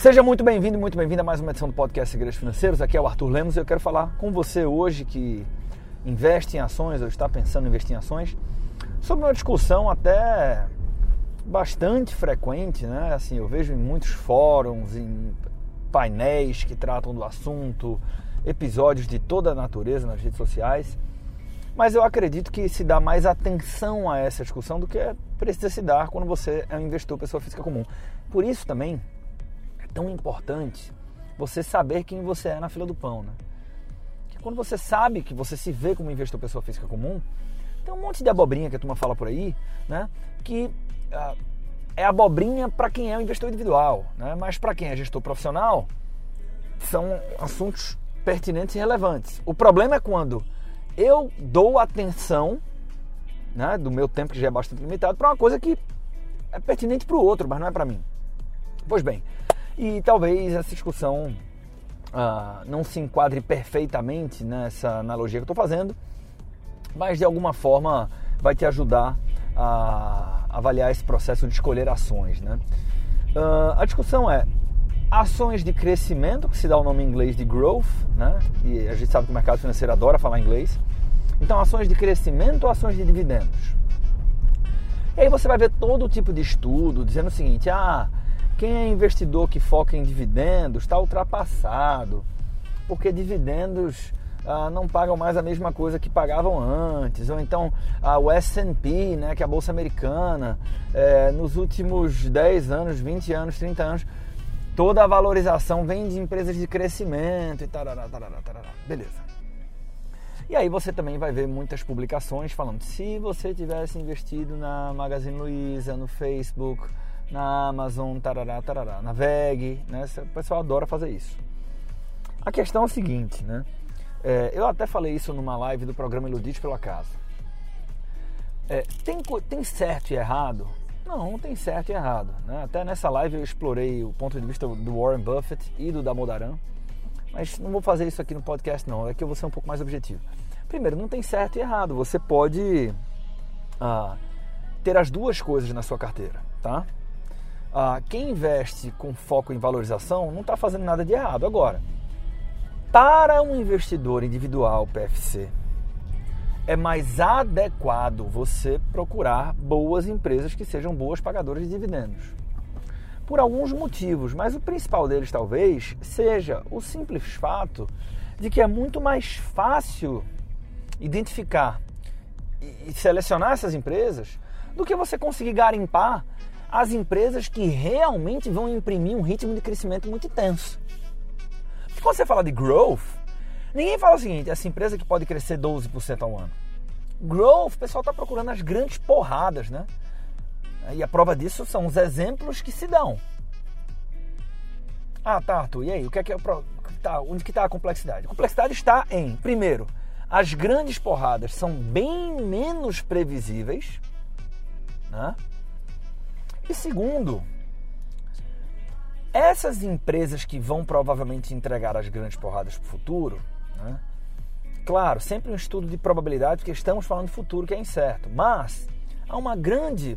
Seja muito bem-vindo e muito bem-vinda a mais uma edição do podcast Segredos Financeiros. Aqui é o Arthur Lemos e eu quero falar com você hoje que investe em ações ou está pensando em investir em ações sobre uma discussão até bastante frequente, né? Assim, eu vejo em muitos fóruns, em painéis que tratam do assunto, episódios de toda a natureza nas redes sociais. Mas eu acredito que se dá mais atenção a essa discussão do que precisa se dar quando você é um investidor, pessoa física comum. Por isso também tão importante você saber quem você é na fila do pão, né? Quando você sabe que você se vê como investidor, pessoa física comum, tem um monte de abobrinha que a turma fala por aí, né? Que uh, é abobrinha para quem é um investidor individual, né? Mas para quem é gestor profissional, são assuntos pertinentes e relevantes. O problema é quando eu dou atenção né, do meu tempo, que já é bastante limitado, para uma coisa que é pertinente para o outro, mas não é para mim. Pois bem, e talvez essa discussão ah, não se enquadre perfeitamente nessa analogia que eu estou fazendo, mas de alguma forma vai te ajudar a avaliar esse processo de escolher ações. Né? Uh, a discussão é ações de crescimento, que se dá o nome em inglês de growth, né? e a gente sabe que o mercado financeiro adora falar inglês. Então, ações de crescimento ou ações de dividendos? E aí você vai ver todo tipo de estudo dizendo o seguinte: ah, quem é investidor que foca em dividendos está ultrapassado, porque dividendos ah, não pagam mais a mesma coisa que pagavam antes, ou então ah, o S&P, né, que é a bolsa americana, é, nos últimos 10 anos, 20 anos, 30 anos, toda a valorização vem de empresas de crescimento e tarará, tarará, tarará. Beleza. E aí você também vai ver muitas publicações falando se você tivesse investido na Magazine Luiza, no Facebook, na Amazon, tarará, tarará, na VEG, né? O pessoal adora fazer isso. A questão é a seguinte, né? É, eu até falei isso numa live do programa Iludite pelo Acaso. É, tem, tem certo e errado? Não, não tem certo e errado. Né? Até nessa live eu explorei o ponto de vista do Warren Buffett e do Damodaran, mas não vou fazer isso aqui no podcast não, é que eu vou ser um pouco mais objetivo. Primeiro, não tem certo e errado. Você pode ah, ter as duas coisas na sua carteira, tá? Ah, quem investe com foco em valorização não está fazendo nada de errado. Agora, para um investidor individual PFC, é mais adequado você procurar boas empresas que sejam boas pagadoras de dividendos. Por alguns motivos, mas o principal deles talvez seja o simples fato de que é muito mais fácil identificar e selecionar essas empresas do que você conseguir garimpar as empresas que realmente vão imprimir um ritmo de crescimento muito intenso. Quando você fala de growth, ninguém fala o seguinte: essa empresa que pode crescer 12% ao ano. Growth, o pessoal está procurando as grandes porradas, né? E a prova disso são os exemplos que se dão. Ah, tá, Arthur, e aí? O que é que é tá, onde que está a complexidade? A complexidade está em, primeiro, as grandes porradas são bem menos previsíveis, né? E segundo, essas empresas que vão provavelmente entregar as grandes porradas para o futuro, né? claro, sempre um estudo de probabilidade, porque estamos falando de futuro que é incerto, mas há uma grande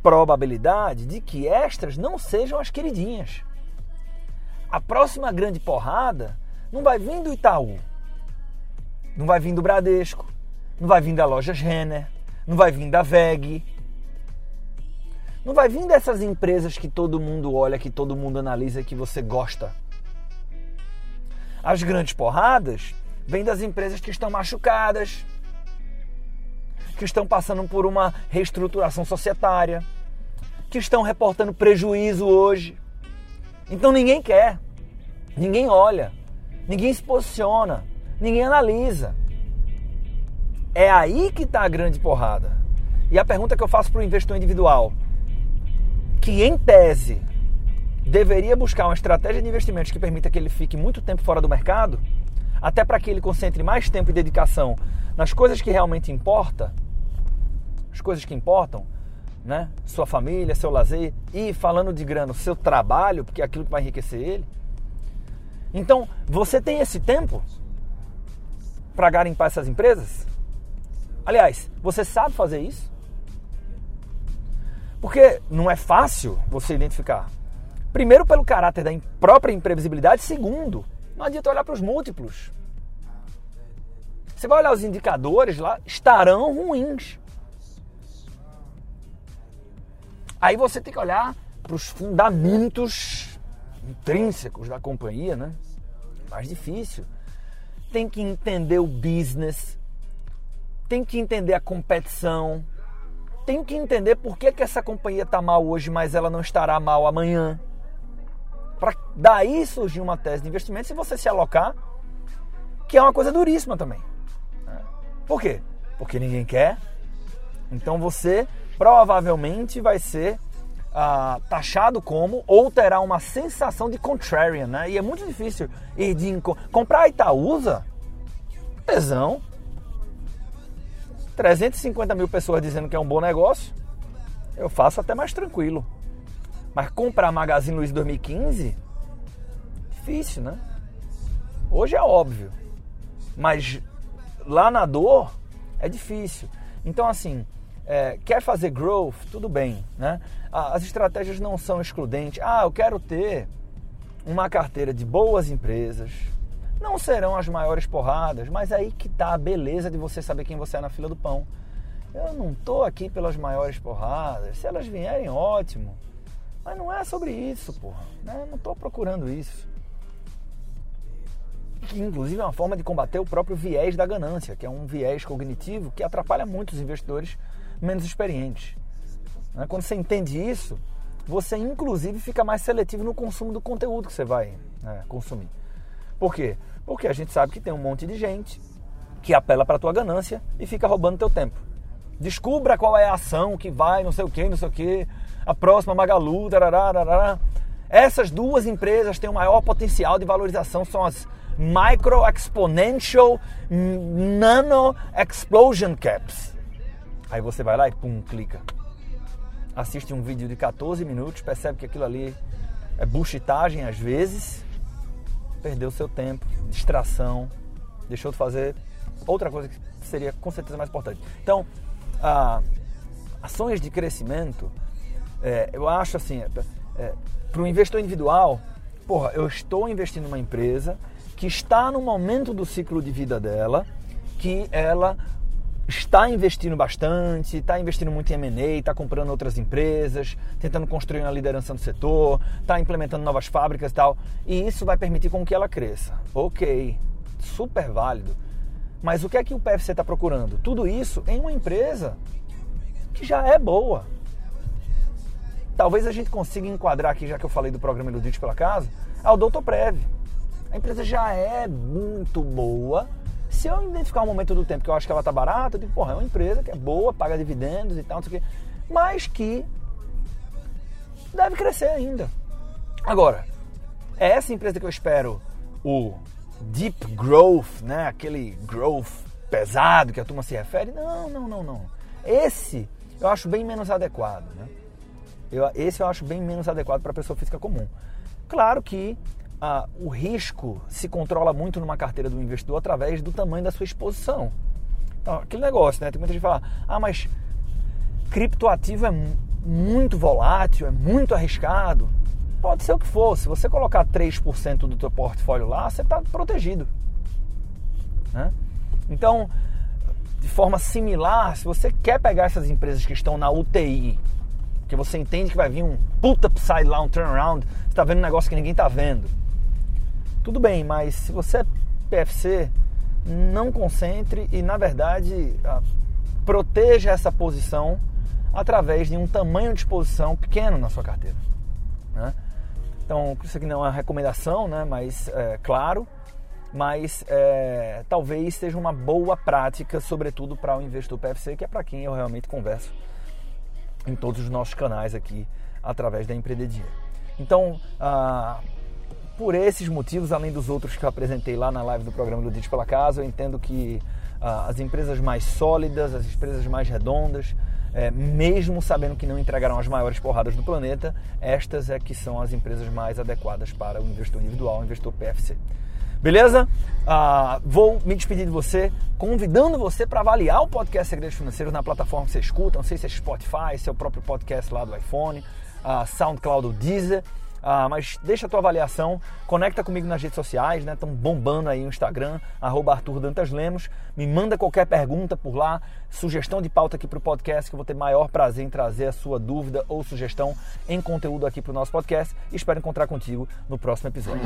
probabilidade de que estas não sejam as queridinhas. A próxima grande porrada não vai vir do Itaú, não vai vir do Bradesco, não vai vir da loja Renner, não vai vir da VEG, não vai vir dessas empresas que todo mundo olha, que todo mundo analisa, que você gosta. As grandes porradas vêm das empresas que estão machucadas, que estão passando por uma reestruturação societária, que estão reportando prejuízo hoje. Então ninguém quer, ninguém olha, ninguém se posiciona, ninguém analisa. É aí que está a grande porrada. E a pergunta que eu faço para o investidor individual: que em tese deveria buscar uma estratégia de investimentos que permita que ele fique muito tempo fora do mercado, até para que ele concentre mais tempo e dedicação nas coisas que realmente importam, as coisas que importam, né? Sua família, seu lazer e falando de grana, seu trabalho, porque é aquilo que vai enriquecer ele. Então, você tem esse tempo para garimpar essas empresas? Aliás, você sabe fazer isso? Porque não é fácil você identificar. Primeiro, pelo caráter da própria imprevisibilidade. Segundo, não adianta olhar para os múltiplos. Você vai olhar os indicadores lá, estarão ruins. Aí você tem que olhar para os fundamentos intrínsecos da companhia, né? Mais difícil. Tem que entender o business, tem que entender a competição, tem que entender por que, que essa companhia está mal hoje, mas ela não estará mal amanhã. Para daí surgir uma tese de investimento se você se alocar, que é uma coisa duríssima também. Né? Por quê? Porque ninguém quer. Então você provavelmente vai ser ah, taxado como ou terá uma sensação de contrarian, né? E é muito difícil ir de comprar Itaúsa, tesão. 350 mil pessoas dizendo que é um bom negócio, eu faço até mais tranquilo. Mas comprar Magazine Luiza 2015, difícil, né? Hoje é óbvio. Mas lá na dor é difícil. Então, assim, é, quer fazer growth, tudo bem, né? As estratégias não são excludentes. Ah, eu quero ter uma carteira de boas empresas. Não serão as maiores porradas, mas aí que tá a beleza de você saber quem você é na fila do pão. Eu não tô aqui pelas maiores porradas. Se elas vierem, ótimo. Mas não é sobre isso, porra. Né? Não estou procurando isso. Que inclusive é uma forma de combater o próprio viés da ganância, que é um viés cognitivo que atrapalha muito os investidores menos experientes. Né? Quando você entende isso, você inclusive fica mais seletivo no consumo do conteúdo que você vai né, consumir. Por quê? Porque a gente sabe que tem um monte de gente que apela para tua ganância e fica roubando teu tempo. Descubra qual é a ação que vai, não sei o que, não sei o que, a próxima Magalu, tarará, Essas duas empresas têm o maior potencial de valorização, são as Micro Exponential Nano Explosion Caps. Aí você vai lá e pum, clica. Assiste um vídeo de 14 minutos, percebe que aquilo ali é buchitagem às vezes, perdeu seu tempo, distração, deixou de fazer outra coisa que seria com certeza mais importante. Então, ah, ações de crescimento é, eu acho assim, é, é, para o investidor individual, porra, eu estou investindo numa empresa que está no momento do ciclo de vida dela, que ela está investindo bastante, está investindo muito em M&A, está comprando outras empresas, tentando construir uma liderança no setor, está implementando novas fábricas e tal, e isso vai permitir com que ela cresça. Ok, super válido. Mas o que é que o PFC está procurando? Tudo isso em uma empresa que já é boa, Talvez a gente consiga enquadrar aqui, já que eu falei do programa Iludite pela Casa, ao Doutor Prev. A empresa já é muito boa. Se eu identificar um momento do tempo que eu acho que ela está barata, eu digo, porra, é uma empresa que é boa, paga dividendos e tal, não sei o quê, mas que deve crescer ainda. Agora, é essa empresa que eu espero o deep growth, né? Aquele growth pesado que a turma se refere? Não, não, não, não. Esse eu acho bem menos adequado, né? Eu, esse eu acho bem menos adequado para a pessoa física comum. Claro que ah, o risco se controla muito numa carteira do investidor através do tamanho da sua exposição. Então, aquele negócio, né? Tem muita gente que fala, ah, mas criptoativo é muito volátil, é muito arriscado. Pode ser o que for. Se você colocar 3% do teu portfólio lá, você está protegido. Né? Então, de forma similar, se você quer pegar essas empresas que estão na UTI, porque você entende que vai vir um puta upside lá, um turnaround, você está vendo um negócio que ninguém está vendo. Tudo bem, mas se você é PFC, não concentre e, na verdade, proteja essa posição através de um tamanho de exposição pequeno na sua carteira. Né? Então, isso aqui não é uma recomendação, né? mas é, claro, mas é, talvez seja uma boa prática, sobretudo para o investidor PFC, que é para quem eu realmente converso em todos os nossos canais aqui através da Empreender Dinheiro. Então, ah, por esses motivos, além dos outros que eu apresentei lá na live do programa do Dite pela Casa, eu entendo que ah, as empresas mais sólidas, as empresas mais redondas, é, mesmo sabendo que não entregarão as maiores porradas do planeta, estas é que são as empresas mais adequadas para o investidor individual, o investidor PFC. Beleza? Ah, vou me despedir de você, convidando você para avaliar o podcast Segredos Financeiros na plataforma que você escuta. Não sei se é Spotify, se é o próprio podcast lá do iPhone, ah, SoundCloud ou Deezer. Ah, mas deixa a tua avaliação, conecta comigo nas redes sociais, né? Estão bombando aí no Instagram, arroba Arthur Dantas Lemos. Me manda qualquer pergunta por lá, sugestão de pauta aqui para o podcast, que eu vou ter maior prazer em trazer a sua dúvida ou sugestão em conteúdo aqui para o nosso podcast. Espero encontrar contigo no próximo episódio.